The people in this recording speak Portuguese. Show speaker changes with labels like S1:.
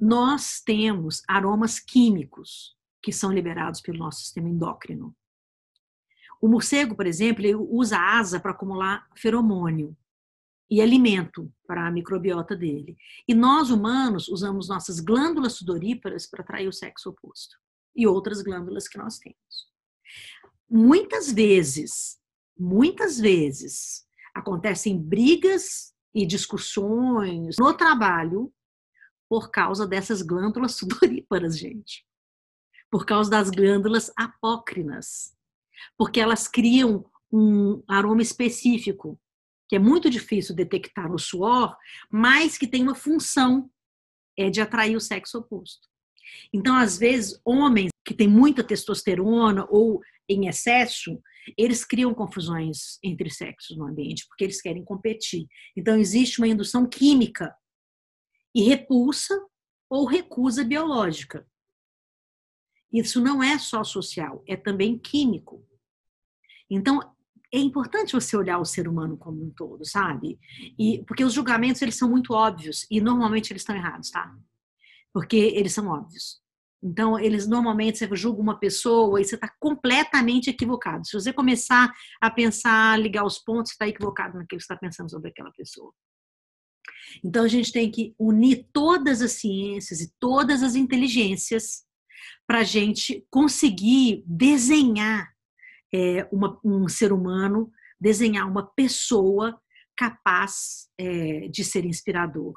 S1: nós temos aromas químicos que são liberados pelo nosso sistema endócrino. O morcego, por exemplo, ele usa a asa para acumular feromônio e alimento para a microbiota dele. E nós, humanos, usamos nossas glândulas sudoríparas para atrair o sexo oposto e outras glândulas que nós temos. Muitas vezes, muitas vezes, acontecem brigas e discussões no trabalho por causa dessas glândulas sudoríparas, gente. Por causa das glândulas apócrinas. Porque elas criam um aroma específico que é muito difícil detectar no suor, mas que tem uma função é de atrair o sexo oposto. Então, às vezes, homens que têm muita testosterona ou em excesso, eles criam confusões entre sexos no ambiente, porque eles querem competir. Então, existe uma indução química e repulsa ou recusa biológica. Isso não é só social, é também químico. Então, é importante você olhar o ser humano como um todo, sabe? E porque os julgamentos eles são muito óbvios e normalmente eles estão errados, tá? Porque eles são óbvios. Então, eles normalmente você julga uma pessoa e você está completamente equivocado. Se você começar a pensar, ligar os pontos, você está equivocado naquilo que você está pensando sobre aquela pessoa. Então, a gente tem que unir todas as ciências e todas as inteligências para a gente conseguir desenhar é, uma, um ser humano, desenhar uma pessoa capaz é, de ser inspirador.